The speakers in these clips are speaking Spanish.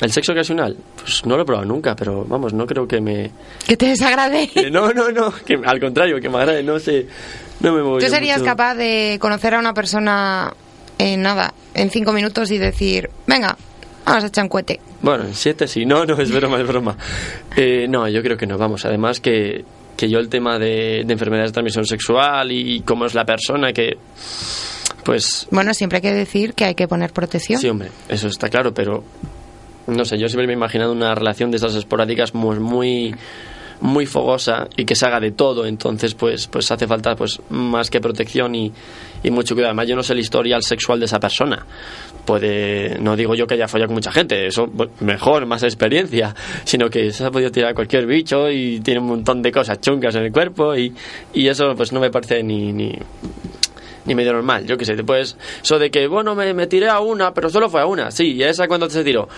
¿El sexo ocasional? Pues no lo he probado nunca, pero vamos, no creo que me... ¿Que te desagrade? que no, no, no, que al contrario, que me agrade, no sé, no me muevo ¿Tú serías mucho. capaz de conocer a una persona en nada, en cinco minutos y decir, venga, vamos a echar un cohete? Bueno, en siete sí, no, no, es broma, es broma. Eh, no, yo creo que no, vamos, además que, que yo el tema de, de enfermedades de transmisión sexual y cómo es la persona que... Pues Bueno, siempre hay que decir que hay que poner protección. Sí, hombre, eso está claro, pero no sé, yo siempre me he imaginado una relación de esas esporádicas muy, muy, muy fogosa y que se haga de todo, entonces pues, pues hace falta pues más que protección y, y mucho cuidado. Además, yo no sé el historial sexual de esa persona. Puede, no digo yo que haya follado con mucha gente, eso bueno, mejor, más experiencia, sino que se ha podido tirar cualquier bicho y tiene un montón de cosas chungas en el cuerpo y, y eso pues no me parece ni, ni, ni medio normal, yo qué sé, después eso de que, bueno, me, me tiré a una, pero solo fue a una, sí, y a esa cuando se tiró,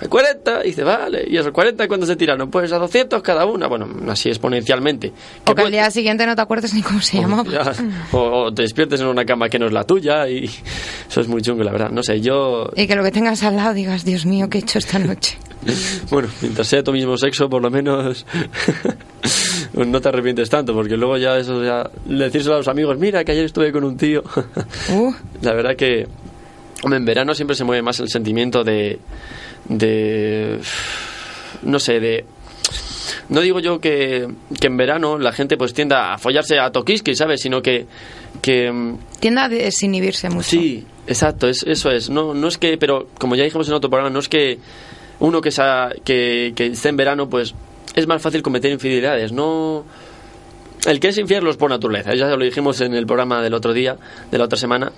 a 40, y dice, vale, y a esos 40 cuando se tiraron, pues a 200 cada una, bueno, así exponencialmente. O que al día siguiente no te acuerdes ni cómo se llamaba. ya, o, o te despiertes en una cama que no es la tuya y eso es muy chungo, la verdad. No sé, yo, Y que lo que tengas al lado digas, Dios mío, ¿qué he hecho esta noche? bueno, mientras sea tu mismo sexo, por lo menos no te arrepientes tanto, porque luego ya eso, ya decírselo a los amigos, mira que ayer estuve con un tío. Uh, La verdad que en verano siempre se mueve más el sentimiento de, de no sé, de no digo yo que, que en verano la gente pues tienda a follarse a toquiski, ¿sabes? Sino que, que tiende a desinhibirse mucho. sí, exacto, es, eso es. No, no es que, pero como ya dijimos en otro programa, no es que uno que, sa- que, que esté en verano, pues es más fácil cometer infidelidades. No, el que es infiel lo es por naturaleza, ya lo dijimos en el programa del otro día, de la otra semana,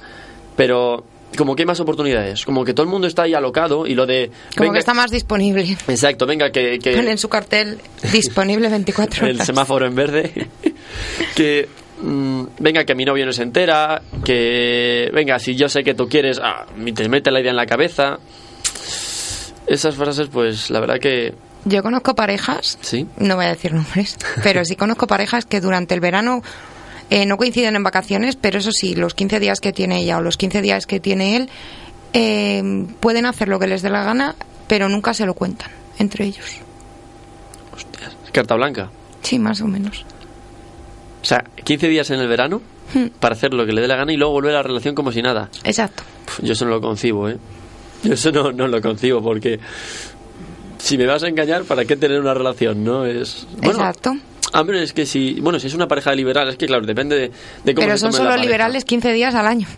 pero como que hay más oportunidades, como que todo el mundo está ahí alocado y lo de... Como venga- que está más disponible. Exacto, venga, que... que Ponen en su cartel disponible 24 el semáforo en verde, que... mm, venga, que mi novio no se entera, que... Venga, si yo sé que tú quieres, ah, te mete la idea en la cabeza. Esas frases, pues, la verdad que... Yo conozco parejas, Sí. no voy a decir nombres, pero sí conozco parejas que durante el verano eh, no coinciden en vacaciones, pero eso sí, los 15 días que tiene ella o los 15 días que tiene él, eh, pueden hacer lo que les dé la gana, pero nunca se lo cuentan entre ellos. Hostias, carta blanca. Sí, más o menos. O sea, 15 días en el verano para hacer lo que le dé la gana y luego volver a la relación como si nada. Exacto. Yo eso no lo concibo, ¿eh? Yo eso no, no lo concibo porque si me vas a engañar, ¿para qué tener una relación? No es... Bueno, Exacto. Hombre, es que si... Bueno, si es una pareja liberal, es que claro, depende de, de cómo Pero se son la solo liberales 15 días al año.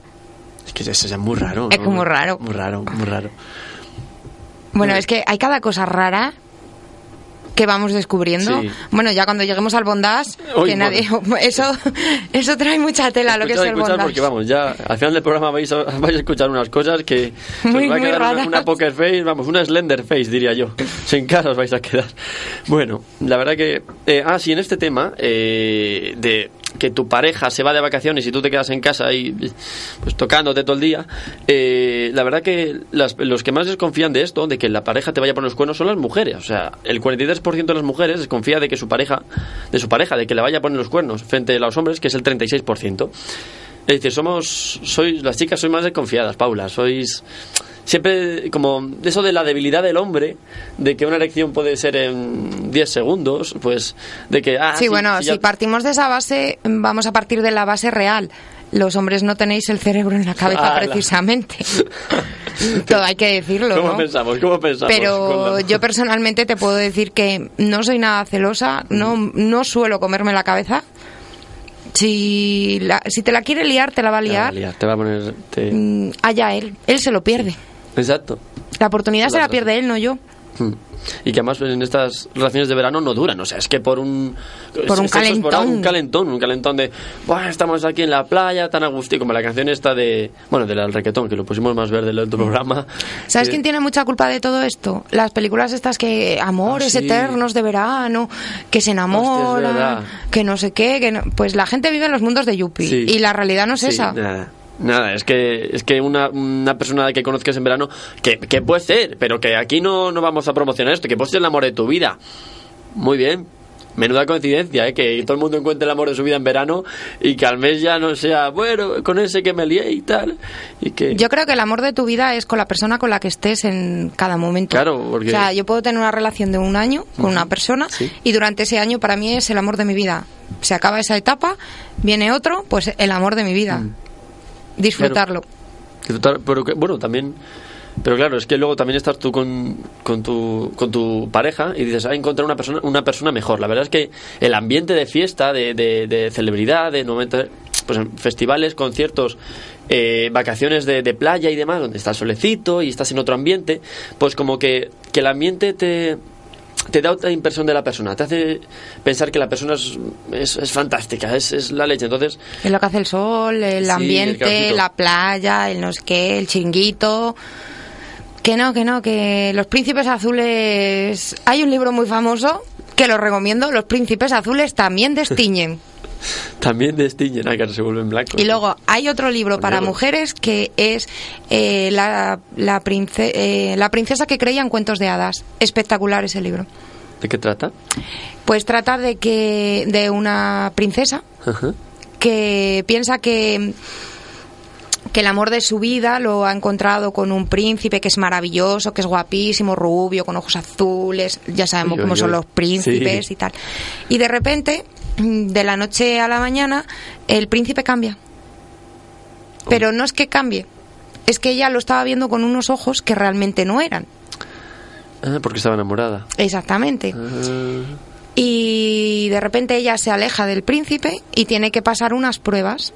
Es que eso es muy raro. Es muy raro. Muy raro, muy raro. Bueno, es que hay cada cosa rara que vamos descubriendo. Sí. Bueno, ya cuando lleguemos al bondage, que nadie, eso, eso trae mucha tela lo que es el bondage. porque vamos, ya al final del programa vais a, vais a escuchar unas cosas que se os Muy, va a muy quedar una, una poker face, vamos, una slender face diría yo. Sin cara os vais a quedar. Bueno, la verdad que... eh, ah, sí, en este tema eh, de que tu pareja se va de vacaciones y tú te quedas en casa y pues tocándote todo el día, eh, la verdad que las- los que más desconfían de esto, de que la pareja te vaya por los cuernos, son las mujeres. O sea, el 43% de las mujeres desconfía de que su pareja, de su pareja, de que le vaya a poner los cuernos, frente a los hombres, que es el 36%. Es decir, somos, sois, las chicas sois más desconfiadas, Paula, sois siempre como eso de la debilidad del hombre, de que una erección puede ser en 10 segundos, pues de que... Ah, Sí, bueno, si partimos de esa base, vamos a partir de la base real. Los hombres no tenéis el cerebro en la cabeza Ala. precisamente. Todo hay que decirlo, ¿Cómo ¿no? pensamos? ¿Cómo pensamos? Pero la- yo personalmente te puedo decir que no soy nada celosa, no, no suelo comerme la cabeza. Si, la- si te la quiere liar, te la va a Te va a liar. liar, te va a poner... te- Mm, Allá él, él se lo pierde. Exacto. La oportunidad se la pierde él, no yo. Mm. Y que además en estas relaciones de verano no duran, o sea, es que por un Por un calentón. un calentón, un calentón de, "Buah, estamos aquí en la playa, tan a gusto", y como la canción esta de, bueno, del requetón, que lo pusimos más verde en el otro programa. ¿Sabes quién tiene mucha culpa de todo esto? Las películas estas que amores Ah, sí. eternos de verano, que se enamoran, que no sé qué, que no- pues la gente vive en los mundos de Yuppie Sí. y la realidad no es Sí, esa. Nada. Nada, es que, es que una, una persona que conozcas en verano, que, que puede ser, pero que aquí no, no vamos a promocionar esto, que puede ser el amor de tu vida. Muy bien. Menuda coincidencia, ¿eh? que todo el mundo encuentre el amor de su vida en verano y que al mes ya no sea, bueno, con ese que me lié y tal. Y que... Yo creo que el amor de tu vida es con la persona con la que estés en cada momento. Claro, porque- O sea, yo puedo tener una relación de un año con una persona sí. y durante ese año para mí es el amor de mi vida. Se acaba esa etapa, viene otro, pues el amor de mi vida. Mm. Disfrutarlo. Total- pero que, bueno, también. Pero claro, es que luego también estás tú con, con, tu, con tu pareja y dices, ah, encontrar una persona, una persona mejor. La verdad es que el ambiente de fiesta, de, de, de celebridad, de momentos, pues festivales, conciertos, eh, vacaciones de, de playa y demás, donde está solecito y estás en otro ambiente, pues como que, que el ambiente te, te da otra impresión de la persona, te hace pensar que la persona es, es, es fantástica, es, es la leche. Entonces, Es lo que hace el sol, el Sí, ambiente, la playa, el no sé qué, el chinguito. Que no, que no, que los príncipes azules. Hay un libro muy famoso que lo recomiendo. Los príncipes azules también destiñen. también destiñen a que se vuelven blancos. Y luego hay otro libro Con para negro. mujeres que es eh, la, la, prince- eh, la princesa que creía en cuentos de hadas. Espectacular ese libro. ¿De qué trata? Pues trata de que de una princesa Ajá. que piensa que que el amor de su vida lo ha encontrado con un príncipe que es maravilloso, que es guapísimo, rubio, con ojos azules, ya sabemos cómo son los príncipes Sí. y tal. Y de repente, de la noche a la mañana, el príncipe cambia. Pero no es que cambie, es que ella lo estaba viendo con unos ojos que realmente no eran. Ah, porque estaba enamorada. Exactamente. Ah, Y de repente ella se aleja del príncipe y tiene que pasar unas pruebas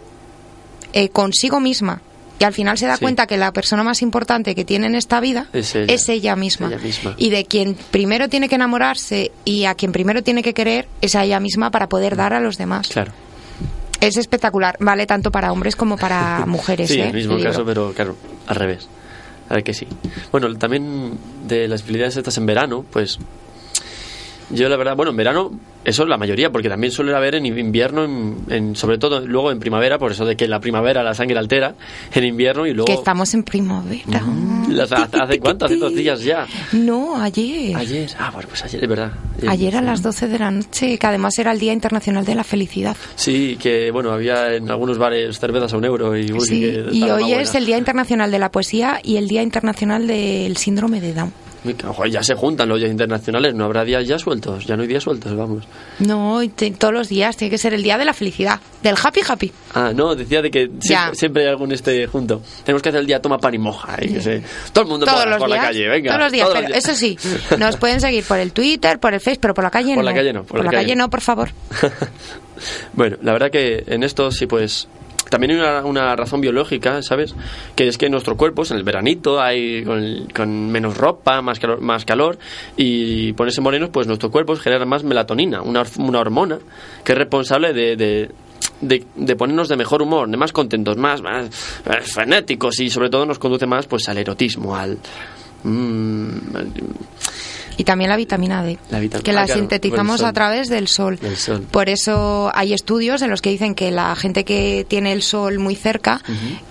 eh, consigo misma. Y al final se da Sí. cuenta que la persona más importante que tiene en esta vida Es ella. misma. Ella misma. Y de quien primero tiene que enamorarse y a quien primero tiene que querer es a ella misma para poder dar a los demás. claro. Es espectacular. Vale tanto para hombres como para mujeres. Sí, ¿eh? el mismo caso, pero claro, al revés. A ver que sí. Bueno, también de las habilidades estas en verano, pues yo la verdad, bueno, en verano eso es la mayoría, porque también suele haber en invierno, en, en- sobre todo luego en primavera, por eso de que en la primavera la sangre altera, en invierno y luego... Que estamos en primavera. Las- ¿Hace cuánto? Hace dos días ya. No, ayer. Ayer, ah, bueno, pues ayer, es verdad. Ayer a Sí. las 12 de la noche, que además era el Día Internacional de la Felicidad. Sí, que bueno, había en algunos bares cervezas a un euro y, uy, Sí, que y hoy es el Día Internacional de la Poesía y el Día Internacional del Síndrome de Down. Ya se juntan los días internacionales, no habrá días ya sueltos, ya no hay días sueltos, vamos. No, te- todos los días tiene que ser el Día de la Felicidad, del Happy Happy. Ah, no, decía de que siempre, siempre hay algún este junto. Tenemos que hacer el día toma pan y moja, que se- todo el mundo Todos por, los por días. la calle, venga. todos los días, todos pero los eso días. sí, nos pueden seguir por el Twitter, por el Facebook, pero por la calle Por no. la calle no, por la la calle calle no. no, por favor. bueno, la verdad que en esto sí, pues también hay una, una razón biológica, ¿sabes? Que es que nuestro cuerpo, en el veranito, hay con, menos ropa, más calor, más calor, y ponerse morenos, pues nuestro cuerpo genera más melatonina, una, una hormona que es responsable de, de, de- de ponernos de mejor humor, de más contentos, más, más frenéticos, y sobre todo nos conduce más pues al erotismo, al... mm, al- Y también la vitamina D, La que ah, la claro, sintetizamos a través del sol. Del sol. Por eso hay estudios en los que dicen que la gente que tiene el sol muy cerca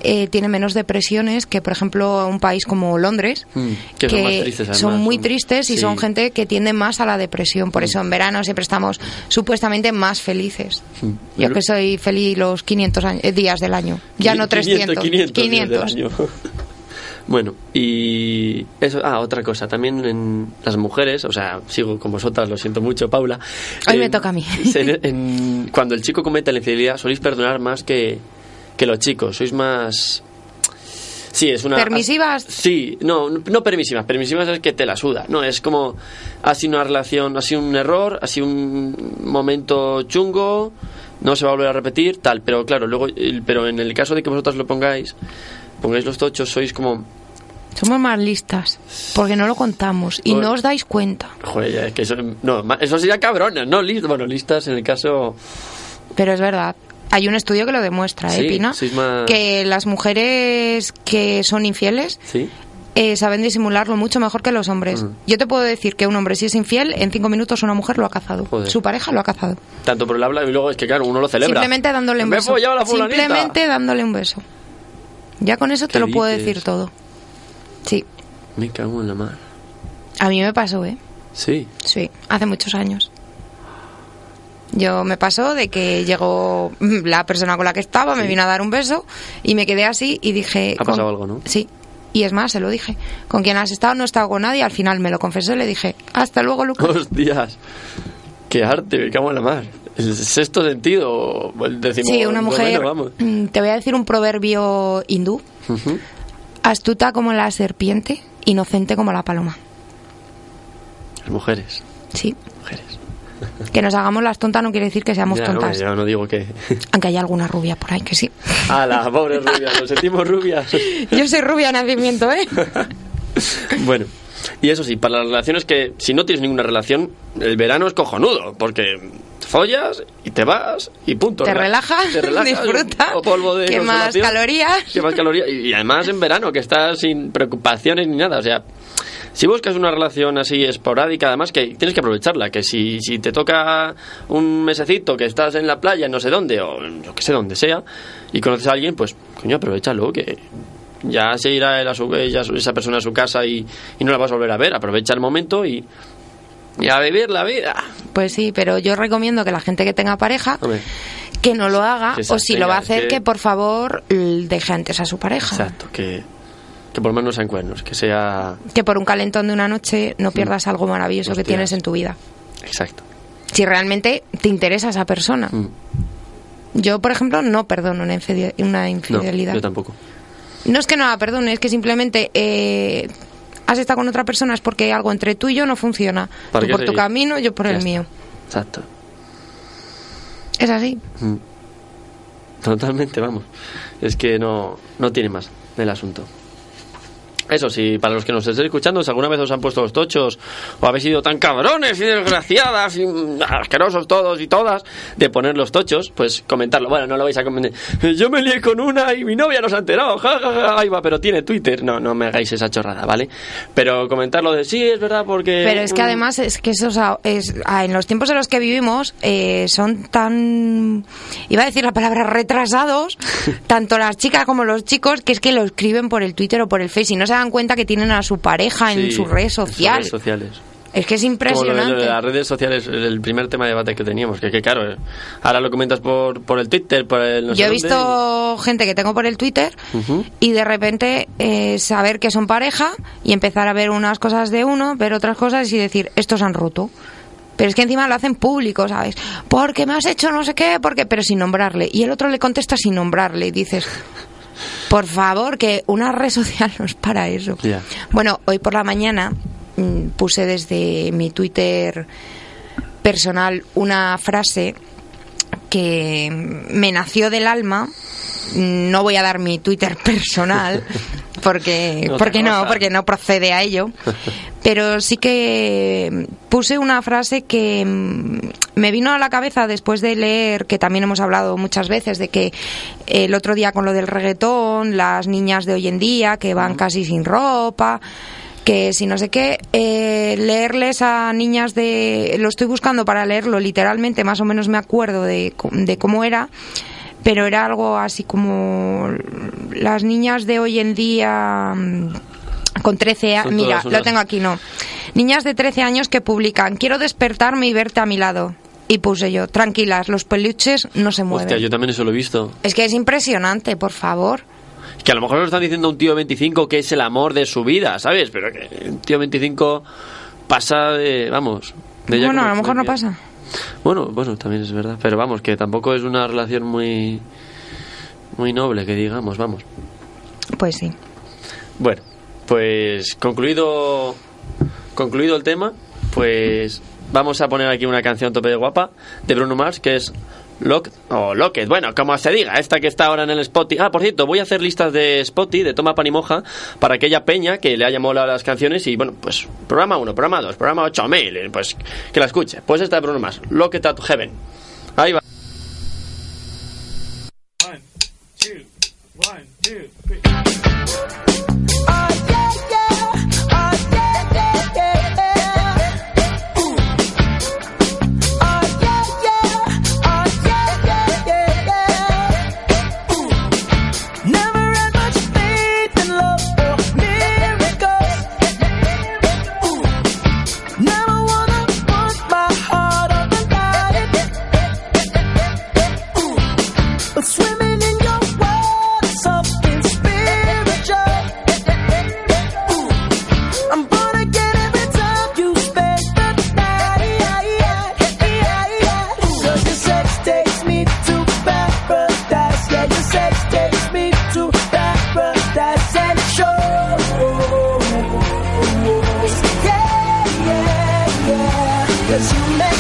eh, tiene menos depresiones que, por ejemplo, un país como Londres, Mm, que son más tristes, además, son muy son- tristes y sí. Mm. son gente que tiende más a la depresión. Por eso en verano siempre estamos supuestamente más felices. Mm. Yo que soy feliz los 500 años- eh, días del año, ya no 300, 500, 500. días del año. Bueno, y eso, ah, otra cosa, también en las mujeres, o sea, sigo con vosotras, lo siento mucho, Paula. Hoy me toca a mí. en- cuando el chico comete la infidelidad, soléis perdonar más que, que los chicos, sois más... Sí, es una... ¿Permisivas? Sí, no, no permisivas, permisivas es que te la suda, no, es como, ha sido una relación, ha sido un error, ha sido un momento chungo, no se va a volver a repetir, tal, pero claro, luego, pero en el caso de que vosotras lo pongáis, pongáis los tochos, sois como Somos más listas, porque no lo contamos y Pues- no os dais cuenta. Joder, ya, es que eso, no, eso sería cabronas, no listas. Bueno, listas en el caso. Pero es verdad. Hay un estudio que lo demuestra, ¿eh, Sí, Pina? Sisma- Que las mujeres que son infieles Sí. eh, saben disimularlo mucho mejor que los hombres. Yo te puedo decir que un hombre si es infiel, en cinco minutos una mujer lo ha cazado. Joder. Su pareja lo ha cazado. Tanto por el habla y luego es que, claro, uno lo celebra. Simplemente dándole un beso. Simplemente dándole un beso. Ya con eso ¿Qué te lo puedo decir todo. Sí, Me cago en la mar. a mí me pasó, ¿eh? Sí. Sí, hace muchos años. Yo me pasó de que llegó la persona con la que estaba, me vino a dar un beso y me quedé así y dije... Ha pasado algo, ¿no? Sí. Y es más, se lo dije. ¿Con quién has estado? No he estado con nadie. Al final me lo confesó y le dije, hasta luego, Lucas. Hostias. Qué arte, me cago en la mar. El sexto sentido, el décimo. Sí, una mujer... noveno, vamos. mm, Te voy a decir un proverbio hindú. Ujú. Astuta como la serpiente, inocente como la paloma. Las mujeres. Sí. Mujeres. Que nos hagamos las tontas no quiere decir que seamos Ya, no, tontas. yo no digo que. Aunque haya alguna rubia por ahí que sí. A la pobre rubia, nos sentimos rubias. Yo soy rubia de nacimiento, ¿eh? Bueno, y eso sí, para las relaciones que si no tienes ninguna relación, el verano es cojonudo, porque follas y te vas y punto. Te Rela- relajas, o disfruta, polvo de consolación, calorías. quemas calorías. Y, y además en verano, que estás sin preocupaciones ni nada, o sea... Si buscas una relación así esporádica, además que tienes que aprovecharla, que si, si te toca un mesecito que estás en la playa, no sé dónde, o yo que sé dónde sea, y conoces a alguien, pues coño, aprovechalo, que ya se irá él a su, ella, esa persona a su casa y, y no la vas a volver a ver. Aprovecha el momento y, y a vivir la vida. Pues sí, pero yo recomiendo que la gente que tenga pareja que no lo haga o si lo va a hacer que- que por favor deje antes a su pareja. exacto, que, que por lo menos no sean cuernos, que sea... Que por un calentón de una noche no pierdas algo maravilloso que tienes en tu vida. Exacto. Si realmente te interesa esa persona. Mm. Yo, por ejemplo, no perdono una, infide- una No, infidelidad. yo tampoco. No es que no la perdone, es que simplemente eh, has estado con otra persona es porque algo entre tú y yo no funciona. ¿Para Tú por tu camino, yo por Ya el está. mío. Exacto. Es así. Mm. Totalmente, vamos. Es que no, no tiene más el asunto. Eso sí, para los que nos estén escuchando, si alguna vez os han puesto los tochos o habéis sido tan cabrones y desgraciadas y asquerosos todos y todas de poner los tochos, pues comentarlo. Bueno, no lo vais a comentar. Yo me lié con una y mi novia no se ha enterado. Ja, ja, ja, ahí va, pero tiene Twitter. No, no me hagáis esa chorrada, ¿vale? Pero comentarlo de sí, es verdad, porque. Pero es que mm, además es que esos a- es, ah, en los tiempos en los que vivimos eh, son tan iba a decir la palabra retrasados tanto las chicas como los chicos que es que lo escriben por el Twitter o por el Face y no se dan cuenta que tienen a su pareja en sus redes en sus sociales. redes sociales. Es que es Como lo de, impresionante. lo de las redes sociales, el primer tema de debate que teníamos, que, que claro, ahora lo comentas por, por el Twitter, por el no sé Yo he dónde, visto gente que tengo por el Twitter y de repente eh, saber que son pareja y empezar a ver unas cosas de uno, ver otras cosas y decir, estos han roto. Pero es que encima lo hacen público, ¿sabes? Porque me has hecho no sé qué, porque pero sin nombrarle. Y el otro le contesta sin nombrarle y dices, por favor, que una red social no es para eso. Bueno, hoy por la mañana mm, puse desde mi Twitter personal una frase que me nació del alma. No voy a dar mi Twitter personal porque Otra porque no, porque no procede a ello. Pero sí que puse una frase que mm, me vino a la cabeza después de leer, que también hemos hablado muchas veces, de que el otro día con lo del reggaetón, las niñas de hoy en día que van casi sin ropa, que si no sé qué, eh, leerles a niñas de... Lo estoy buscando para leerlo literalmente, más o menos me acuerdo de, de cómo era, pero era algo así como las niñas de hoy en día mm, con 13 años... Mira, unas- lo tengo aquí, no. Niñas de 13 años que publican, quiero despertarme y verte a mi lado. Y puse yo, tranquilas, los peluches no se mueven. Hostia, yo también eso lo he visto. Es que es impresionante, por favor. Que a lo mejor lo están diciendo a un tío de 25 que es el amor de su vida, ¿sabes? Pero que un tío de 25 pasa de, vamos... de Bueno, a lo mejor no pasa. Bueno, bueno, también es verdad. Pero vamos, que tampoco es una relación muy... Muy noble, que digamos, vamos. Pues sí. Bueno, pues concluido concluido el tema, pues vamos a poner aquí una canción tope de guapa de Bruno Mars que es Lock o Locket, bueno, como se diga, esta que está ahora en el Spotify. Ah, por cierto, voy a hacer listas de Spotify, de Toma Pan y Moja, para aquella peña que le haya molado las canciones y, bueno, pues, programa 1, programa 2, programa 8000, pues, que la escuche. Pues esta de Mars, Locket at Heaven. Cause you make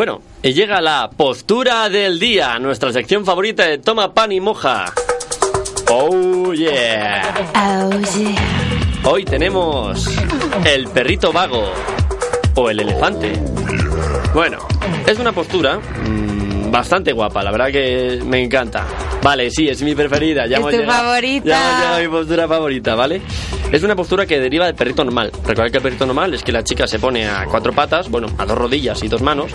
Bueno, y llega la postura del día, nuestra sección favorita de Toma Pan y Moja. Oh yeah. Hoy tenemos el perrito vago o el elefante. Bueno, es una postura mm, bastante guapa, la verdad que me encanta. Vale, sí, es mi preferida. Ya Es tu llegado- favorita. Ya a mi postura favorita, ¿vale? Es una postura que deriva del perrito normal. Recordad que el perrito normal es que la chica se pone a cuatro patas, bueno, a dos rodillas y dos manos.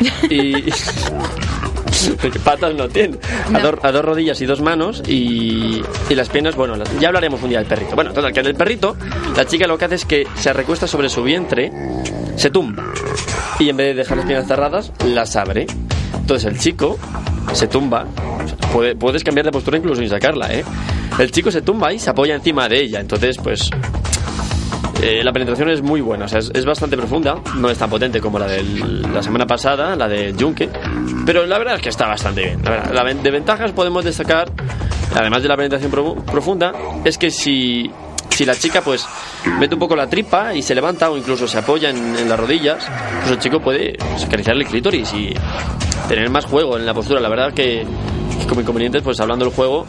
Y. patas no tiene. A, dos, a dos rodillas y dos manos y, y las piernas, bueno, las- ya hablaremos un día del perrito. Bueno, total, que del perrito, la chica lo que hace es que se recuesta sobre su vientre, se tumba y en vez de dejar las piernas cerradas, las abre. Entonces el chico se tumba, puede- puedes cambiar de postura incluso sin sacarla, ¿eh? El chico se tumba y se apoya encima de ella, entonces pues eh, la penetración es muy buena, o sea, es, es bastante profunda, no es tan potente como la de la semana pasada, la de Junque, pero la verdad es que está bastante bien. La de ventajas podemos destacar, además de la penetración pro- profunda, es que si, si la chica pues mete un poco la tripa y se levanta o incluso se apoya en, en las rodillas, pues el chico puede pues, acariciar el clítoris y tener más juego en la postura. La verdad que, que como inconvenientes, pues hablando del juego,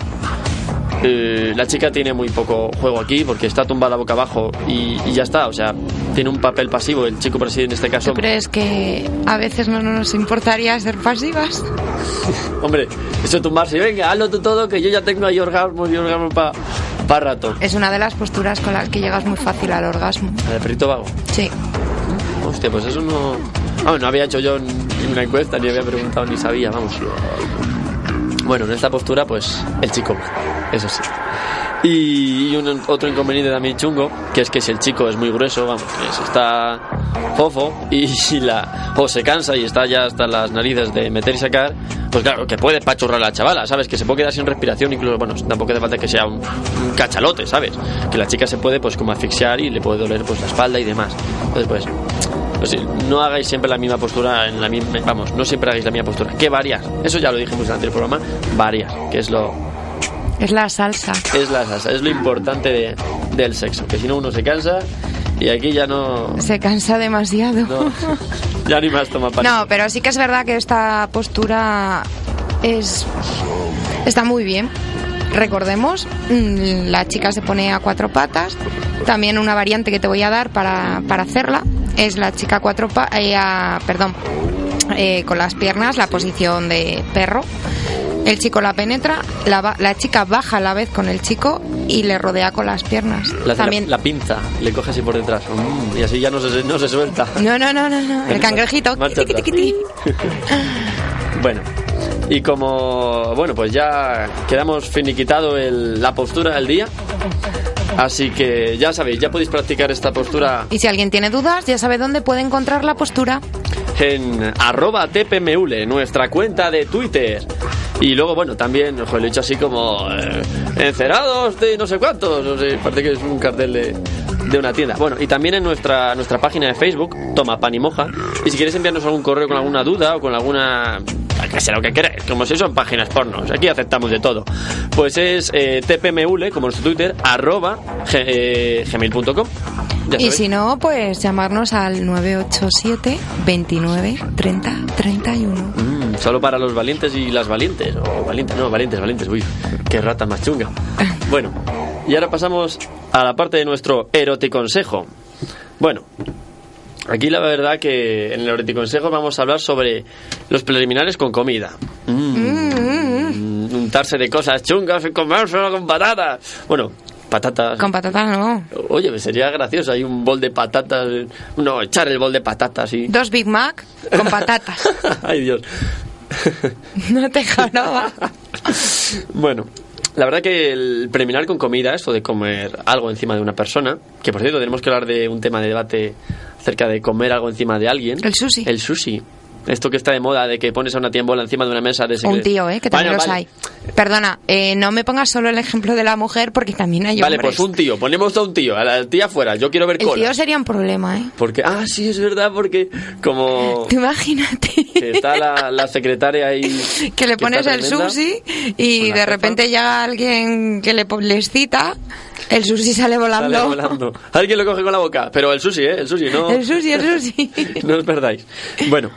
eh, la chica tiene muy poco juego aquí porque está tumbada boca abajo y, y ya está, o sea, tiene un papel pasivo. El chico, por así en este caso, ¿Tú crees que a veces no nos importaría ser pasivas? hombre, eso tumbarse, venga, hazlo tú todo que yo ya tengo ahí orgasmos y orgasmos para Es una de las posturas con las que llegas muy fácil al orgasmo. La de perrito vago. Sí. Hostia, pues eso no. Vamos, no había hecho yo ninguna encuesta, ni había preguntado, ni sabía, vamos. Bueno, en esta postura, pues el chico, eso sí. Y un, otro inconveniente también chungo, que es que si el chico es muy grueso, vamos, que si está fofo y si la, o se cansa y está ya hasta las narices de meter y sacar, pues claro, que puede pachurrar a la chavala, ¿sabes? Que se puede quedar sin respiración, incluso, bueno, tampoco hace falta que sea un, un cachalote, ¿sabes? Que la chica se puede, pues, como asfixiar y le puede doler, pues, la espalda y demás. Entonces, pues, pues no hagáis siempre la misma postura en la misma, vamos, no siempre hagáis la misma postura, que varias. Eso ya lo dijimos en el anterior programa, varias, que es lo Es la salsa. es la salsa, es lo importante de- del sexo, que si no uno se cansa y aquí ya no, Se cansa demasiado. no ya ni más toma para No, pero sí que es verdad que esta postura es está muy bien. Recordemos, mm, la chica se pone a cuatro patas. También una variante que te voy a dar para, para hacerla es la chica a cuatro patas, perdón, eh, con las piernas, la posición de perro. El chico la penetra, la, la chica baja a la vez con el chico y le rodea con las piernas. la, También. la, la pinza, le coge así por detrás mm, y así ya no se, no se suelta. No, no, no, no, no. El cangrejito. Bueno, y como, bueno, pues ya quedamos finiquitado el- la postura del día. Así que ya sabéis, ya podéis practicar esta postura Y si alguien tiene dudas, ya sabe dónde puede encontrar la postura. en arroba tpmeule, nuestra cuenta de Twitter. Y luego, bueno, también, ojo, lo he dicho así como eh, encerados de no sé cuántos, no sé, parece que es un cartel de, de una tienda. Bueno, y también en nuestra, nuestra página de Facebook, Toma Pan y Moja. Y si quieres enviarnos algún correo con alguna duda o con alguna... que sea lo que queráis, como si son páginas pornos, aquí aceptamos de todo. Pues es eh, tpmeule, como nuestro Twitter, arroba eh, gmail.com. Y si no, pues llamarnos al 987 29 30 31. Mm, solo para los valientes y las valientes. O valientes, no, valientes, valientes. Uy, qué rata más chunga. Bueno, y ahora pasamos a la parte de nuestro eroticonsejo. Bueno, aquí la verdad que en el eroticonsejo vamos a hablar sobre los preliminares con comida. Mm, untarse de cosas chungas y comérselo con patatas. Bueno, patatas. Con patatas no. Oye, sería gracioso. Hay un bol de patatas. No, echar el bol de patatas y. Dos Big Mac con patatas. Ay, Dios. No te joroba. Bueno, la verdad que el preliminar con comida, esto de comer algo encima de una persona, que por cierto tenemos que hablar de un tema de debate acerca de comer algo encima de alguien. El sushi. El sushi. Esto que está de moda de que pones a una tía en bola encima de una mesa de O un tío, ¿eh? Que también Bueno, los vale. hay. Perdona, eh, no me pongas solo el ejemplo de la mujer porque también hay Vale, hombres. pues un tío. Ponemos a un tío. A la tía fuera. Yo quiero ver El cola. tío sería un problema, ¿eh? Porque, ah, sí, es verdad, porque como Tú imagínate. que está la, la secretaria ahí. que le pones el tremenda. sushi y de jefa. repente llega alguien que le les cita, el sushi sale volando. Sale volando. Alguien lo coge con la boca. Pero el sushi, ¿eh? El sushi, no. El sushi, el sushi. no os perdáis. Bueno,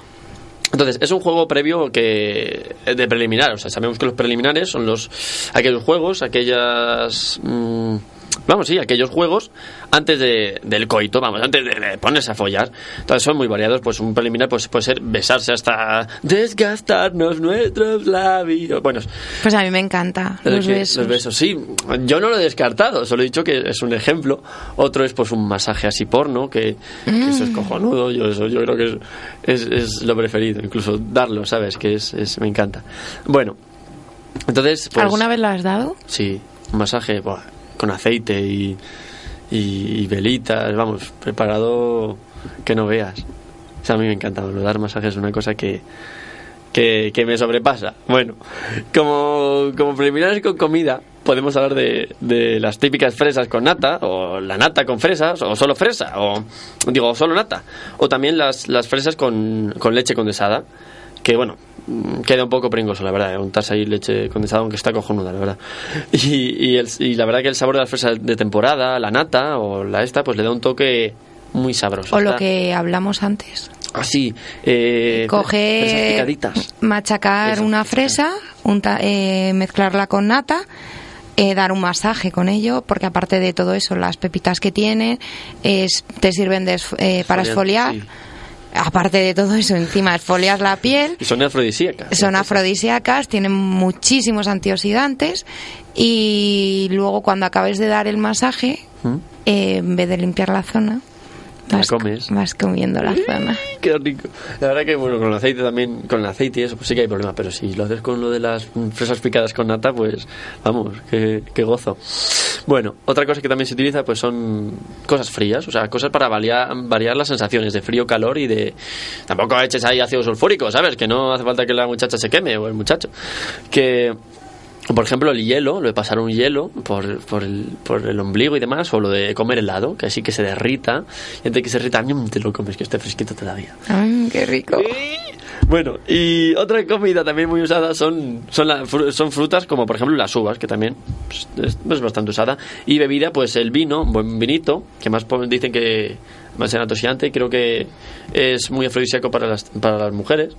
entonces, es un juego previo que de preliminar. O sea, sabemos que los preliminares son los aquellos juegos, aquellas. mm, vamos, sí, aquellos juegos antes de, del coito, vamos, antes de, de ponerse a follar. Entonces son muy variados, pues un preliminar pues, puede ser besarse hasta desgastarnos nuestros labios. Bueno, Pues a mí me encanta los que- besos. Los besos, sí. Yo no lo he descartado, solo he dicho que es un ejemplo. Otro es pues un masaje así porno, que, que eso es Mm. cojonudo. Yo, eso, yo creo que es, es, es lo preferido, incluso darlo, ¿sabes? Que es, es- me encanta. Bueno, entonces... Pues, ¿Alguna vez lo has dado? Sí, un masaje buah, con aceite y, y, velitas, vamos, preparado que no veas. A mí me encanta, lo dar masajes es una cosa que, que, que me sobrepasa. Bueno, como, como preliminares con comida, podemos hablar de, de las típicas fresas con nata, o la nata con fresas, o solo fresa, o digo, solo nata, o también las, las fresas con, con leche condensada, que bueno, queda un poco pringoso, la verdad, eh, untarse ahí leche condensada, aunque está cojonuda, la verdad. Y, y, el- y la verdad que el sabor de las fresas de temporada, la nata o la esta, pues le da un toque muy sabroso. O lo que hablamos antes. Así, eh, fresas Coger, picaditas. machacar Eso, una fresa, unta- eh, mezclarla con nata, eh, dar un masaje con ello, porque aparte de todo eso, las pepitas que tiene es, te sirven de eh, para esfoliar. sí. Aparte de todo eso, encima esfolias la piel. Y son afrodisíacas. Son afrodisíacas, tienen muchísimos antioxidantes y luego cuando acabes de dar el masaje, ¿Mm? eh, en vez de limpiar la zona, La vas, comes. vas comiendo la zona. Qué rico. La verdad que, bueno, con el aceite también, con el aceite y eso, pues sí que hay problema. Pero si lo haces con lo de las fresas picadas con nata, pues vamos, qué, qué gozo. Bueno, otra cosa que también se utiliza, pues son cosas frías, o sea, cosas para variar, variar las sensaciones de frío, calor y de. Tampoco eches ahí ácido sulfúrico, ¿sabes? Que no hace falta que la muchacha se queme o el muchacho. Que. Por ejemplo, el hielo, lo de pasar un hielo por, por, el, por el ombligo y demás, o lo de comer helado, que así que se derrita, y antes que se derrita, te lo comes, que esté fresquito todavía. ¡Ay, qué rico! Bueno, y otra comida también muy usada son, son, la- son frutas como por ejemplo las uvas, que también pues, es, es bastante usada. Y bebida, pues el vino, buen vinito, que más dicen que más antioxidante, creo que es muy afrodisíaco para las, para las mujeres.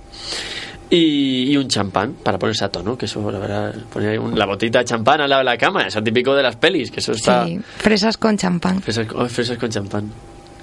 Y, y un champán para ponerse a tono, que eso, la verdad, poner ahí un- la botita de champán al lado de la cama, eso típico de las pelis, que eso está... Sí, fresas con champán. Fresas, fresas con champán,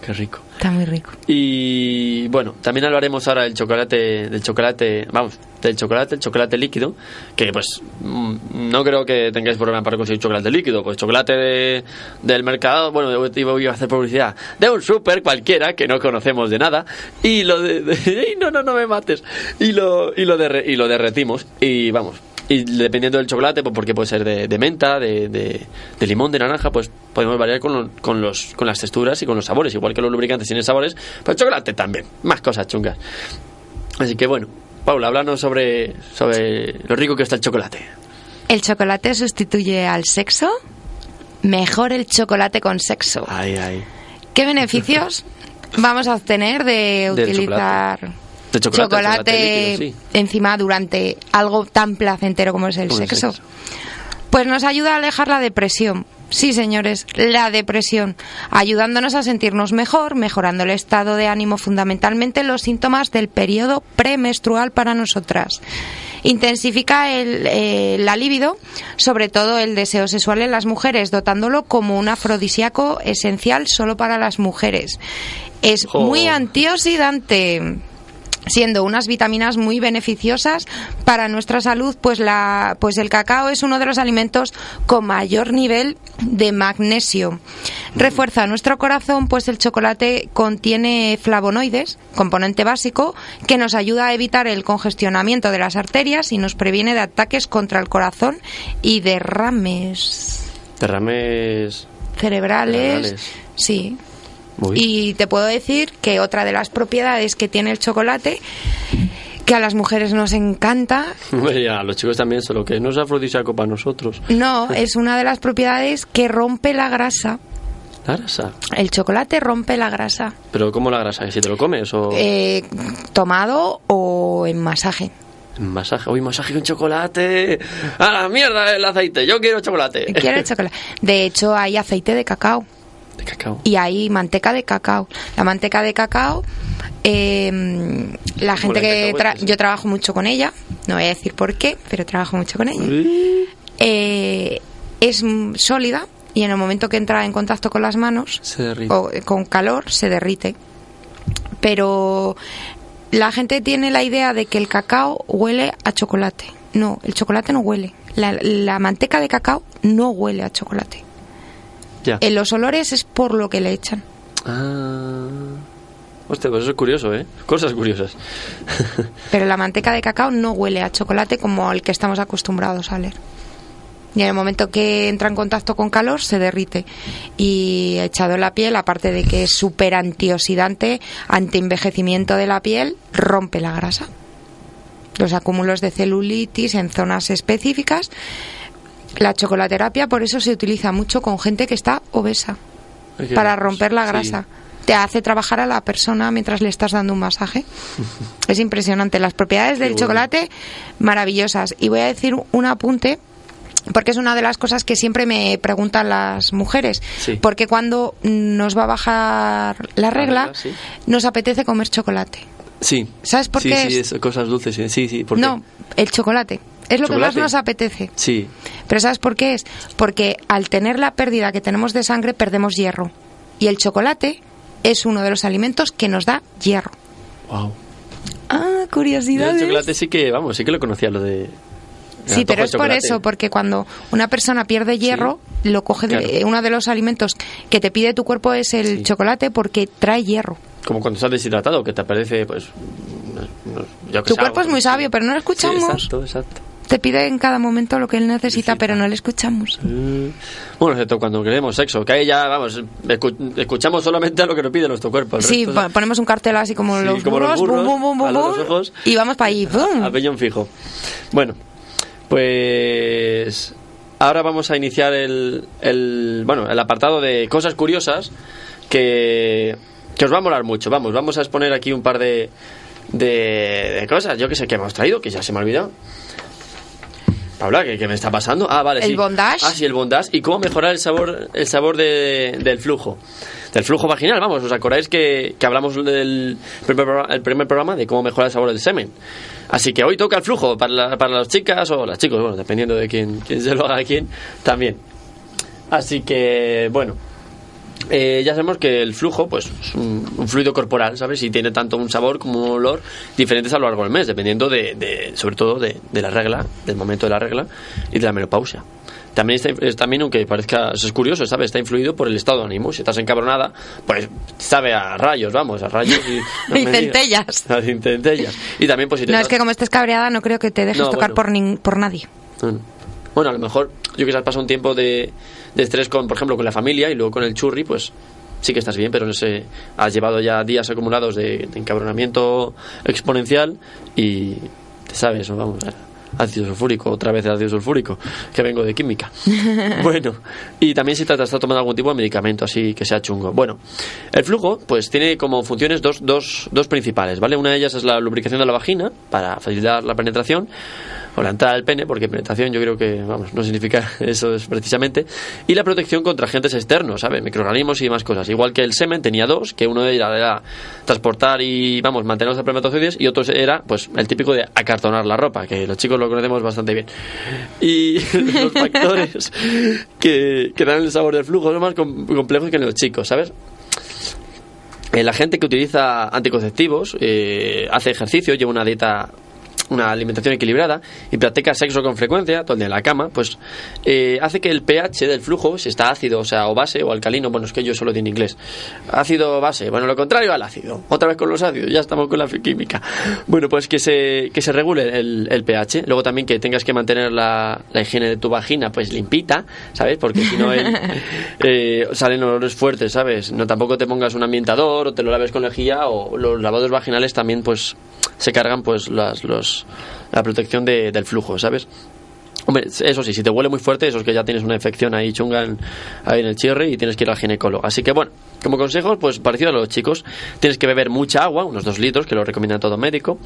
qué rico. Está muy rico. Y bueno, también hablaremos ahora del chocolate, del chocolate, vamos, del chocolate, el chocolate líquido, que pues mm, no creo que tengáis problema para conseguir chocolate líquido, pues chocolate de- del mercado, bueno, yo voy a hacer publicidad, de un súper cualquiera que no conocemos de nada, y lo de, de- ¡Ey, no, no, no me mates, y lo, y lo, derre- y lo derretimos, y vamos. Y dependiendo del chocolate, pues porque puede ser de, de menta, de, de- de limón, de naranja, pues podemos variar con, lo- con, los, con las texturas y con los sabores. Igual que los lubricantes tienen sabores, pues chocolate también. Más cosas chungas. Así que bueno, Paula, háblanos sobre, sobre lo rico que está el chocolate. ¿El chocolate sustituye al sexo? Mejor el chocolate con sexo. Ay, ay. ¿Qué beneficios vamos a obtener de utilizar De chocolate, chocolate líquido, sí. encima durante algo tan placentero como es el el sexo? Pues nos ayuda a alejar la depresión. Sí, señores, la depresión, ayudándonos a sentirnos mejor, mejorando el estado de ánimo fundamentalmente los síntomas del periodo premenstrual para nosotras. Intensifica el, eh, la libido, sobre todo el deseo sexual en las mujeres, dotándolo como un afrodisíaco esencial solo para las mujeres. Es muy antioxidante siendo unas vitaminas muy beneficiosas para nuestra salud, pues la pues el cacao es uno de los alimentos con mayor nivel de magnesio. Refuerza nuestro corazón, pues el chocolate contiene flavonoides, componente básico, que nos ayuda a evitar el congestionamiento de las arterias y nos previene de ataques contra el corazón y derrames Derrames. cerebrales. Cerebrales. Sí, Uy. y te puedo decir que otra de las propiedades que tiene el chocolate, que a las mujeres nos encanta, a los chicos también, solo que no es afrodisíaco para nosotros. no, es una de las propiedades que rompe la grasa. La grasa. El chocolate rompe la grasa, Pero ¿cómo la grasa? ¿Si te lo comes o eh, tomado o en masaje. masaje? Uy, masaje con chocolate. ¡A la mierda el aceite! Yo quiero chocolate. Quiero chocolate. De hecho, hay aceite de cacao De cacao. y hay manteca de cacao. La manteca de cacao, eh, la gente que tra- yo trabajo mucho con ella, no voy a decir por qué, pero trabajo mucho con ella. eh, es sólida y en el momento que entra en contacto con las manos Se o eh, con calor se derrite. Pero la gente tiene la idea de que el cacao huele a chocolate. No, el chocolate no huele. La, la manteca de cacao no huele a chocolate. Ya. En los olores es por lo que le echan. Ah. Hostia, pues eso es curioso, ¿eh? Cosas curiosas. Pero la manteca de cacao no huele a chocolate como el que estamos acostumbrados a leer. Y en el momento que entra en contacto con calor se derrite. Y echado en la piel, aparte de que es súper antioxidante, antienvejecimiento de la piel, rompe la grasa. Los acúmulos de celulitis en zonas específicas la chocolaterapia por eso se utiliza mucho con gente que está obesa, para romper la sí. grasa. Te hace trabajar a la persona mientras le estás dando un masaje. es impresionante. Las propiedades del bueno. chocolate, maravillosas. Y voy a decir un apunte, porque es una de las cosas que siempre me preguntan las mujeres. Sí. Porque cuando nos va a bajar la regla, regla, sí. nos apetece comer chocolate. Sí. ¿Sabes por sí, qué Sí, es? es cosas dulces. Sí, sí. sí, ¿por qué? No, el chocolate. Es lo que más nos apetece. Sí. Pero ¿sabes por qué es? Porque al tener la pérdida que tenemos de sangre perdemos hierro. Y el chocolate es uno de los alimentos que nos da hierro. Wow. Ah, Yo el curiosidades. chocolate sí que, vamos, sí que lo conocía, lo de... Sí, pero es por eso, porque cuando una persona pierde hierro, lo coge de, uno de los alimentos que te pide tu cuerpo es el Sí. chocolate porque trae hierro. Como cuando estás deshidratado, que te aparece, pues... no- no- yo que Tu sé, cuerpo es muy sabio, pero no lo Sí, escuchamos. exacto, exacto. Te pide en cada momento lo que él necesita, pero no le escuchamos. Mm. Bueno, excepto cuando queremos sexo, que ahí ya, vamos, escu- escuchamos solamente a lo que nos pide nuestro cuerpo. el Sí, resto- ponemos un cartel así como, Sí, los, como los burros, bum, bum, bum, los ojos. y vamos para ahí. A peñón fijo. Bueno, pues ahora vamos a iniciar el, el, bueno, el apartado de cosas curiosas que, que os va a molar mucho. Vamos, vamos a exponer aquí un par de, de, de cosas. Yo que sé que hemos traído, que ya se me ha olvidado. Paula, ¿qué, qué me está pasando? Ah, vale, El sí. bondage. Ah, sí, el bondage. ¿Y cómo mejorar el sabor, el sabor de- del flujo? Del flujo vaginal, vamos. ¿Os acordáis que, que hablamos del primer, programa- el primer programa de cómo mejorar el sabor del semen? Así que hoy toca el flujo para, la- para las chicas o las chicos, bueno, dependiendo de quién, quién se lo haga a quién, también. Así que, bueno, eh, ya sabemos que el flujo pues es un, un fluido corporal, ¿sabes? Y tiene tanto un sabor como un olor diferentes a lo largo del mes, dependiendo de, de- sobre todo de, de la regla, del momento de la regla y de la menopausia. También, está, es también, aunque parezca, es curioso, ¿sabes? Está influido por el estado de ánimo. Si estás encabronada, pues sabe a rayos, vamos, a rayos y... no Y me digas. centellas. A centellas. Y también, pues si te No, estás- es que como estés cabreada no creo que te dejes No, tocar bueno. por, nin- por nadie. bueno. Bueno, a lo mejor yo que has pasado un tiempo de, de estrés con, por ejemplo, con la familia y luego con el churri, pues sí que estás bien, pero no sé, has llevado ya días acumulados de, de encabronamiento exponencial y te sabes, ¿no? vamos, ácido sulfúrico, otra vez el ácido sulfúrico, que vengo de química. bueno, y también si te estás tomando algún tipo de medicamento así que sea chungo. Bueno, el flujo pues tiene como funciones dos, dos, dos principales, ¿vale? Una de ellas es la lubricación de la vagina para facilitar la penetración o la entrada del pene, porque penetración yo creo que, vamos, no significa eso es precisamente, y la protección contra agentes externos, ¿sabes? Microorganismos y demás cosas. Igual que el semen tenía dos, que uno era, era transportar y, vamos, mantener los espermatozoides, y otro era, pues, el típico de acartonar la ropa, que los chicos lo conocemos bastante bien. Y los factores que, dan el sabor del flujo son más com- complejos que en los chicos, ¿sabes? La gente que utiliza anticonceptivos, eh, hace ejercicio, lleva una dieta, una alimentación equilibrada y practica sexo con frecuencia, en la cama, pues eh, hace que el pH del flujo, si está ácido, o sea, o base o alcalino, bueno, es que yo solo tiene inglés, ácido o base, bueno, lo contrario al ácido, otra vez con los ácidos, ya estamos con la química. Bueno, pues que se, que se regule el, el pH, luego también que tengas que mantener la, la higiene de tu vagina, pues limpita, ¿sabes? Porque si no, eh, salen olores fuertes, ¿sabes? No tampoco te pongas un ambientador o te lo laves con lejía o los lavados vaginales también pues se cargan pues las, los, la protección de- del flujo, ¿sabes? Hombre, eso sí, si te huele muy fuerte, eso es que ya tienes una infección ahí chunga ahí en el chirri y tienes que ir al ginecólogo. Así que bueno, como consejos, pues parecido a los chicos, tienes que beber mucha agua, unos dos litros, que lo recomienda todo médico,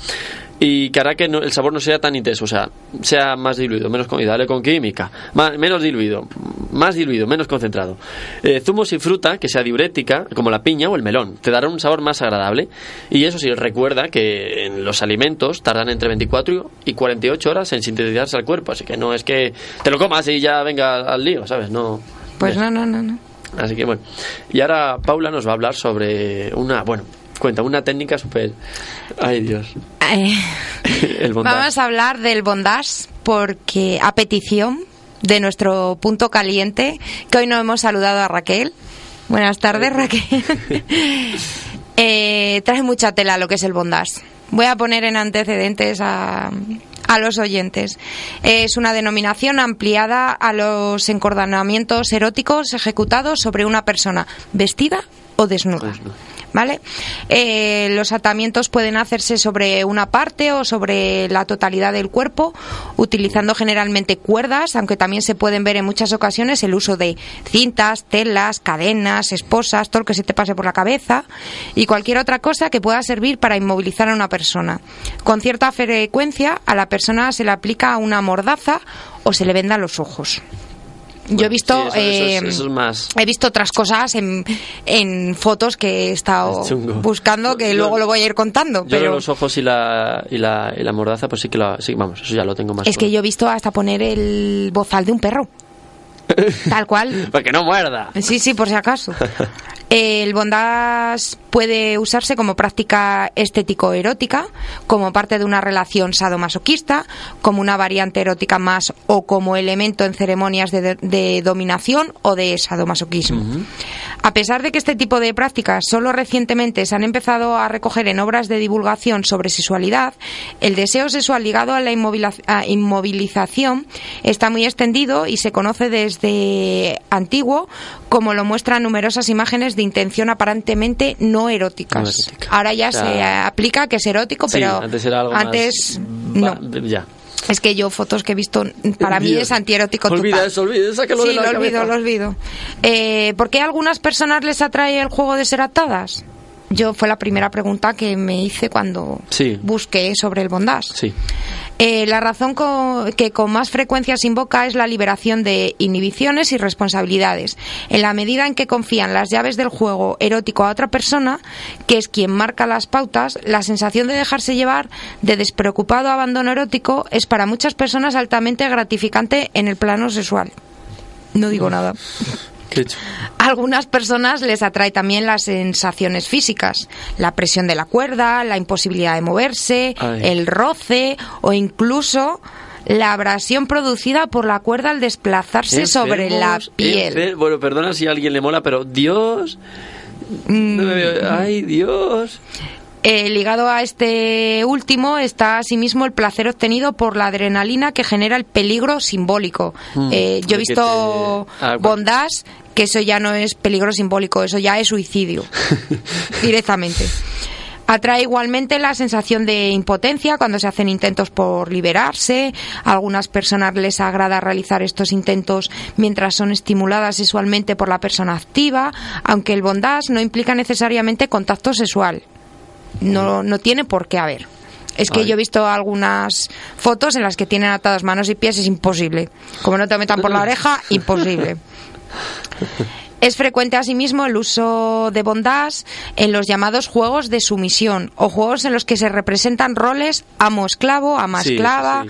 y que hará que no- el sabor no sea tan intenso, o sea, sea más diluido, menos con, dale con química, más, menos diluido, más diluido, menos concentrado. Eh, zumos y fruta que sea diurética, como la piña o el melón, te darán un sabor más agradable. Y eso sí, recuerda que en los alimentos tardan entre 24 y 48 horas en sintetizarse al cuerpo, así que no es que te lo comas y ya venga al lío, ¿sabes? No. Pues no, no, no, no. Así que bueno. Y ahora Paula nos va a hablar sobre una, bueno, cuenta, una técnica súper... Ay Dios. Eh, El vamos a hablar del bondage porque a petición de nuestro punto caliente, que hoy no hemos saludado a Raquel. Buenas tardes, Raquel. Eh, trae mucha tela lo que es el bondage. Voy a poner en antecedentes a, a los oyentes. Es una denominación ampliada a los encordonamientos eróticos ejecutados sobre una persona vestida o desnuda. Desnuda. ¿Vale? Eh, los atamientos pueden hacerse sobre una parte o sobre la totalidad del cuerpo, utilizando generalmente cuerdas, aunque también se pueden ver en muchas ocasiones el uso de cintas, telas, cadenas, esposas, todo lo que se te pase por la cabeza y cualquier otra cosa que pueda servir para inmovilizar a una persona. Con cierta frecuencia a la persona se le aplica una mordaza o se le venda los ojos. Yo he visto, Sí, eso- eso eh, eso es más. he visto otras cosas en, en fotos que he estado Es buscando que Yo- luego lo voy a ir contando. Yo pero los ojos y la, y la, y la mordaza, pues sí que lo, sí, vamos, eso ya lo tengo más. es que yo he visto hasta poner el bozal de un perro. Tal cual. Para que no muerda. Sí, sí, por si acaso. El bondage puede usarse como práctica estético-erótica, como parte de una relación sadomasoquista, como una variante erótica más o como elemento en ceremonias de, de dominación o de sadomasoquismo. A pesar de que este tipo de prácticas solo recientemente se han empezado a recoger en obras de divulgación sobre sexualidad, el deseo sexual ligado a la inmovilización está muy extendido y se conoce desde antiguo, como lo muestran numerosas imágenes de intención aparentemente no eróticas. No. Ahora ya O sea, se aplica que es erótico, Sí, pero antes era algo más- antes Va- no. Ya. Es que yo fotos que he visto, para mí es antierótico Olvida eso, olvida, sácalo sí, de la lo olvido, cabeza. lo olvido. Eh, ¿Por qué a algunas personas les atrae el juego de ser atadas? Yo fue la primera pregunta que me hice cuando Sí. busqué sobre el bondage. Sí. Eh, la razón que con más frecuencia se invoca es la liberación de inhibiciones y responsabilidades. En la medida en que confían las llaves del juego erótico a otra persona, que es quien marca las pautas, la sensación de dejarse llevar de despreocupado abandono erótico es para muchas personas altamente gratificante en el plano sexual. No digo nada. A algunas personas les atrae también las sensaciones físicas, la presión de la cuerda, la imposibilidad de moverse, Ay. el roce o incluso la abrasión producida por la cuerda al desplazarse sobre la piel. Bueno, perdona si a alguien le mola, pero Dios. Mm. No me veo- Ay, Dios. Eh, ligado a este último está asimismo el placer obtenido por la adrenalina que genera el peligro simbólico. Mm, Eh, yo he visto te- ah, bondage que eso ya no es peligro simbólico, eso ya es suicidio directamente. Atrae igualmente la sensación de impotencia cuando se hacen intentos por liberarse. A algunas personas les agrada realizar estos intentos mientras son estimuladas sexualmente por la persona activa, aunque el bondage no implica necesariamente contacto sexual. No, no tiene por qué haber. Es que Ay. yo he visto algunas fotos en las que tienen atadas manos y pies, es imposible. Como no te metan por la oreja, imposible. Es frecuente asimismo el uso de bondage en los llamados juegos de sumisión o juegos en los que se representan roles amo-esclavo, ama-esclava, Sí,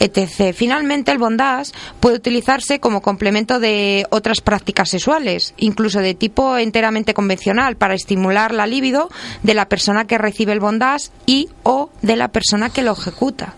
etc. Finalmente, el bondage puede utilizarse como complemento de otras prácticas sexuales, incluso de tipo enteramente convencional, para estimular la libido de la persona que recibe el bondage y o de la persona que lo ejecuta.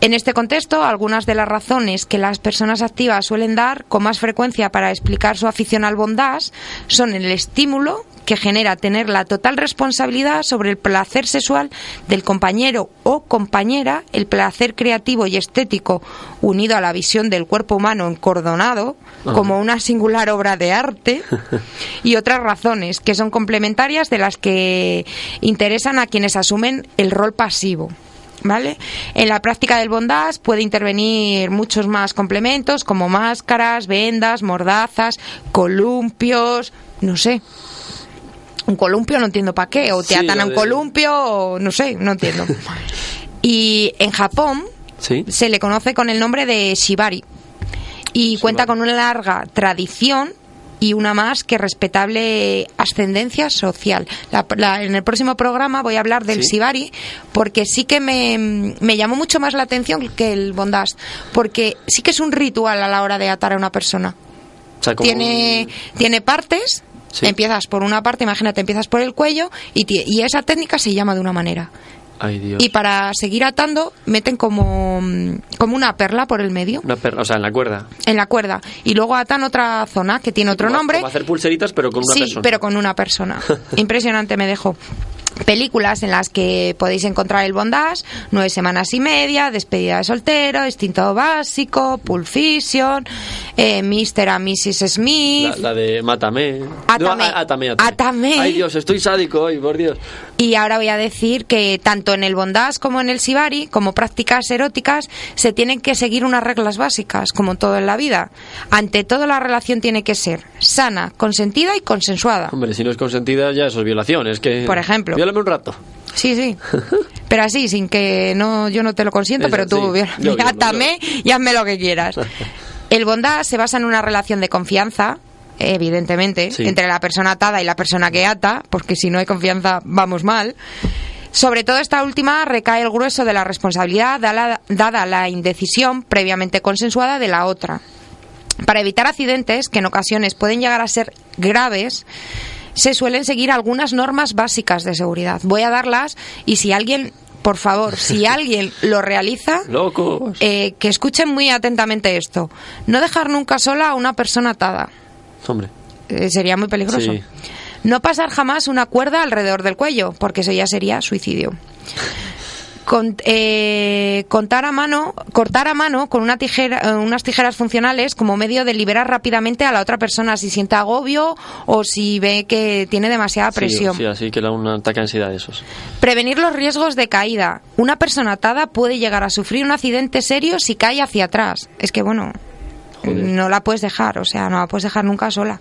En este contexto, algunas de las razones que las personas activas suelen dar con más frecuencia para explicar su afición al bondage son el estímulo que genera tener la total responsabilidad sobre el placer sexual del compañero o compañera, el placer creativo y estético unido a la visión del cuerpo humano encordonado como una singular obra de arte y otras razones que son complementarias de las que interesan a quienes asumen el rol pasivo. ¿Vale? En la práctica del bondage puede intervenir muchos más complementos como máscaras, vendas, mordazas, columpios, no sé. Un columpio no entiendo para qué, o te Sí, atan a un de- columpio, o no sé, no entiendo. Y en Japón Sí. se le conoce con el nombre de shibari y cuenta con una larga tradición y una más que respetable ascendencia social. La- la- en el próximo programa voy a hablar del Sí. shibari porque sí que me, me llamó mucho más la atención que el bondage porque sí que es un ritual a la hora de atar a una persona. O sea, como Tiene, un- tiene partes. Sí. Empiezas por una parte, imagínate, empiezas por el cuello y, y esa técnica se llama de una manera. Ay, Dios. Y para seguir atando, meten como, mm, como una perla por el medio, Una perla, o sea, en la cuerda. en la cuerda. Y luego atan otra zona que tiene otro Como- nombre. Como hacer pulseritas, pero con una sí, persona. pero con una persona. Impresionante me dejó. Películas en las que podéis encontrar el bondage, Nueve semanas y media, Despedida de soltero, Instinto básico, Pulp Fiction, eh, Mr. a Mrs. Smith. La, la de Mátame. Átame. No, a- átame, Átame. Ay, Dios, estoy sádico hoy, por Dios. Y ahora voy a decir que tanto en el bondage como en el shibari, como prácticas eróticas, se tienen que seguir unas reglas básicas, como todo en la vida. Ante todo, la relación tiene que ser sana, consentida y consensuada. Hombre, si no es consentida, ya eso es violación. Es que. Por ejemplo. Viólame un rato. Sí, sí. Pero así, sin que no, yo no te lo consiento, pero tú sí. Yo, yo, y hazme lo que quieras. El bondage se basa en una relación de confianza, evidentemente, Sí. entre la persona atada y la persona que ata, porque si no hay confianza vamos mal. Sobre todo esta última recae el grueso de la responsabilidad dada, dada la indecisión previamente consensuada de la otra. Para evitar accidentes, que en ocasiones pueden llegar a ser graves, se suelen seguir algunas normas básicas de seguridad. Voy a darlas y si alguien, por favor, si alguien lo realiza, Locos. eh, que escuchen muy atentamente esto. No dejar nunca sola a una persona atada. Hombre. Eh, sería muy peligroso. Sí. No pasar jamás una cuerda alrededor del cuello, porque eso ya sería suicidio. Con- eh, contar a mano, cortar a mano con una tijera, eh, unas tijeras funcionales como medio de liberar rápidamente a la otra persona si siente agobio o si ve que tiene demasiada presión. Sí, sí, así que da un ataque de ansiedad de esos. Prevenir los riesgos de caída. Una persona atada puede llegar a sufrir un accidente serio si cae hacia atrás. Es que bueno, no la puedes dejar, o sea, no la puedes dejar nunca sola.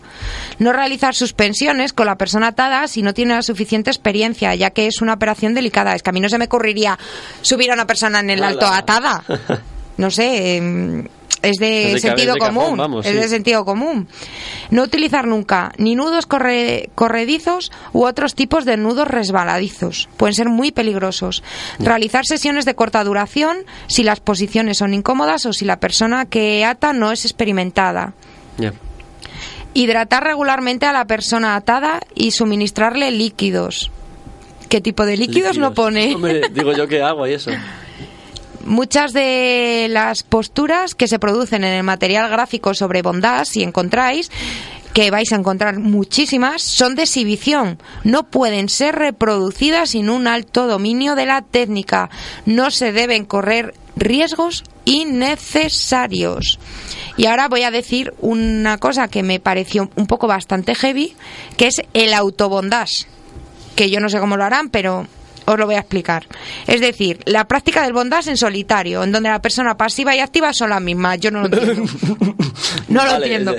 No realizar suspensiones con la persona atada si no tiene la suficiente experiencia, ya que es una operación delicada. Es que a mí no se me ocurriría subir a una persona en el alto atada. No sé, em, es de sentido de común. cajón, vamos, es sí. de sentido común. No utilizar nunca ni nudos corre- corredizos u otros tipos de nudos resbaladizos. Pueden ser muy peligrosos. Realizar sesiones de corta duración si las posiciones son incómodas o si la persona que ata no es experimentada. Hidratar regularmente a la persona atada y suministrarle líquidos. ¿Qué tipo de líquidos, no pone? Hombre, digo yo que agua y eso. Muchas de las posturas que se producen en el material gráfico sobre bondad, si encontráis, que vais a encontrar muchísimas, son de exhibición. No pueden ser reproducidas sin un alto dominio de la técnica. No se deben correr riesgos innecesarios. Y ahora voy a decir una cosa que me pareció un poco bastante heavy, que es el autobondage que yo no sé cómo lo harán, pero os lo voy a explicar. Es decir, la práctica del bondage en solitario, en donde la persona pasiva y activa son las mismas. Yo no lo entiendo. No lo entiendo.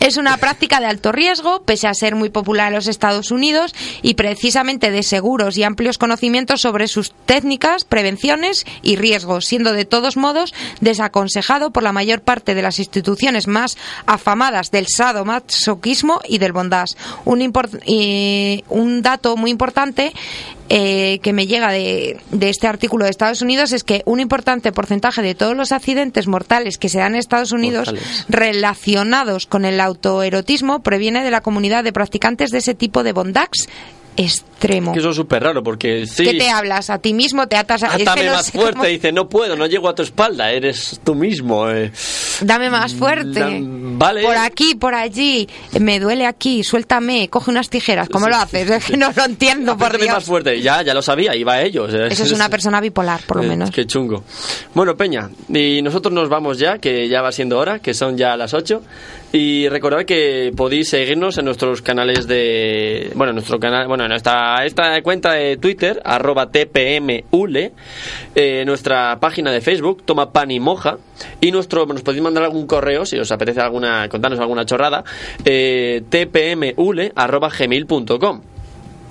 es- una práctica de alto riesgo, pese a ser muy popular en los Estados Unidos y precisamente de seguros y amplios conocimientos sobre sus técnicas, prevenciones y riesgos, siendo de todos modos desaconsejado por la mayor parte de las instituciones más afamadas del sadomasoquismo y del bondage. Un, un dato muy importante eh, que me llega de, de este artículo de Estados Unidos es que un importante porcentaje de todos los accidentes mortales que se dan en Estados Unidos Mortales. relacionados con el autoerotismo proviene de la comunidad de practicantes de ese tipo de bondax extremo. Que eso es súper raro porque sí. ¿Qué te hablas? ¿A ti mismo te atas a... Átame no más fuerte, cómo- dice, no puedo, no llego a tu espalda, eres tú mismo. eh. Dame más fuerte. Vale. Por aquí, por allí. Me duele aquí, suéltame, coge unas tijeras. ¿Cómo lo haces? Es que no lo entiendo, por Apriétame más Dios. fuerte, ya, ya lo sabía, iba a ellos. Eso es una persona bipolar, por lo menos. Qué chungo. Bueno, Peña, y nosotros nos vamos ya, que ya va siendo hora, que son ya las 8. Y recordad que podéis seguirnos en nuestros canales de. Bueno, en nuestro canal. Bueno, en nuestra esta cuenta de Twitter, arroba tpmule. eh, nuestra página de Facebook, Toma Pan y Moja. Y nuestro, nos podéis mandar algún correo si os apetece alguna, contarnos alguna chorrada. Eh, tpmule arroba gmail.com.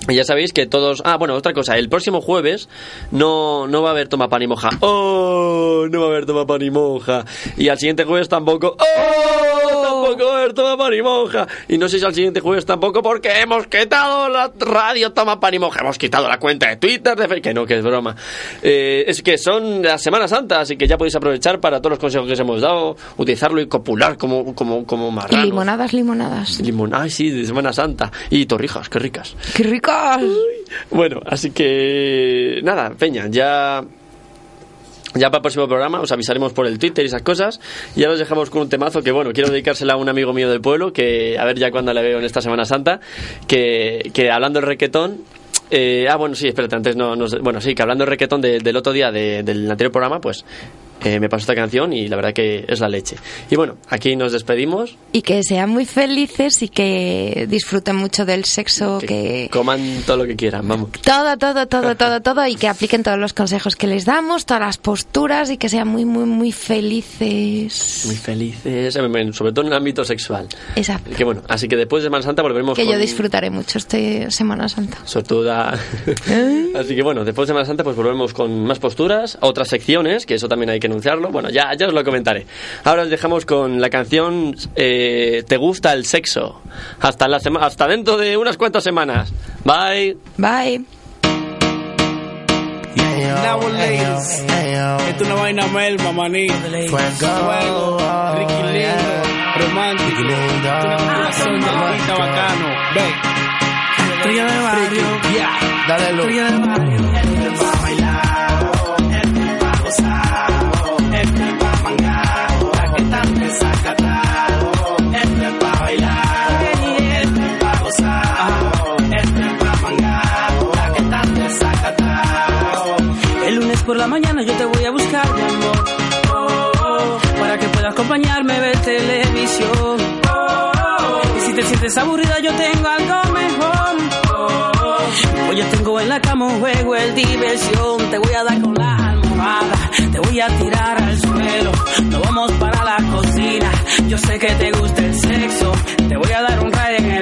Y ya sabéis que todos. Ah, bueno, otra cosa. El próximo jueves no, no va a haber toma pan y moja. ¡Oh! No va a haber toma pan y moja. Y al siguiente jueves tampoco. ¡Oh! Tampoco va a haber toma pan y moja. Y no sé si al siguiente jueves tampoco porque hemos quitado la radio toma pan y moja. Hemos quitado la cuenta de Twitter. De que no, que es broma. Eh, es que son la Semana Santa, así que ya podéis aprovechar para todos los consejos que os hemos dado, utilizarlo y copular como, como, como Y limonadas, limonadas. Limón, ay sí, de Semana Santa. Y torrijas, qué ricas. ¡Qué ricas! Bueno, así que nada, Peña, ya ya para el próximo programa os avisaremos por el Twitter y esas cosas. Y ya los dejamos con un temazo que, bueno, quiero dedicársela a un amigo mío del pueblo, que a ver ya cuando le veo en esta Semana Santa, que, que hablando del requetón, eh, ah, bueno, sí, espérate, antes no, no bueno, sí, que hablando del requetón de- del otro día de- del anterior programa, pues eh, me pasó esta canción y la verdad que es la leche. Y bueno, aquí nos despedimos. Y que sean muy felices y que disfruten mucho del sexo, que... Coman todo lo que quieran, vamos. Todo, todo, todo, todo, todo y que apliquen todos los consejos que les damos, todas las posturas y que sean muy, muy, muy felices. Muy felices, eh, sobre todo en el ámbito sexual. Exacto. Que bueno, así que después de Semana Santa volveremos Que con... yo disfrutaré mucho este Semana Santa. Sortuda. Así que bueno, después de Semana Santa pues volvemos con más posturas, otras secciones, que eso también hay que anunciarlo. Bueno, ya, ya os lo comentaré. Ahora os dejamos con la canción eh, ¿Te gusta el sexo? Hasta, la sema- hasta dentro de unas cuantas semanas. Bye. Bye. Nowadays. Esto es una vaina melma, maní. Fuego, Ricky Lindo, romántico. Esto es una combinación de artista bacano. Ve. Estrella del barrio. Yeah. Dale luz. Estrella del barrio. El lunes por la mañana yo te voy a buscar, mi amor. Para que puedas acompañarme a ver televisión. Y si te sientes aburrida, yo tengo algo mejor. Hoy yo tengo en la cama un juego, el diversión. Te voy a dar con la almohada, te voy a tirar al suelo. Nos vamos para la cocina. Yo sé que te gusta el sexo, te voy a dar un rayo en el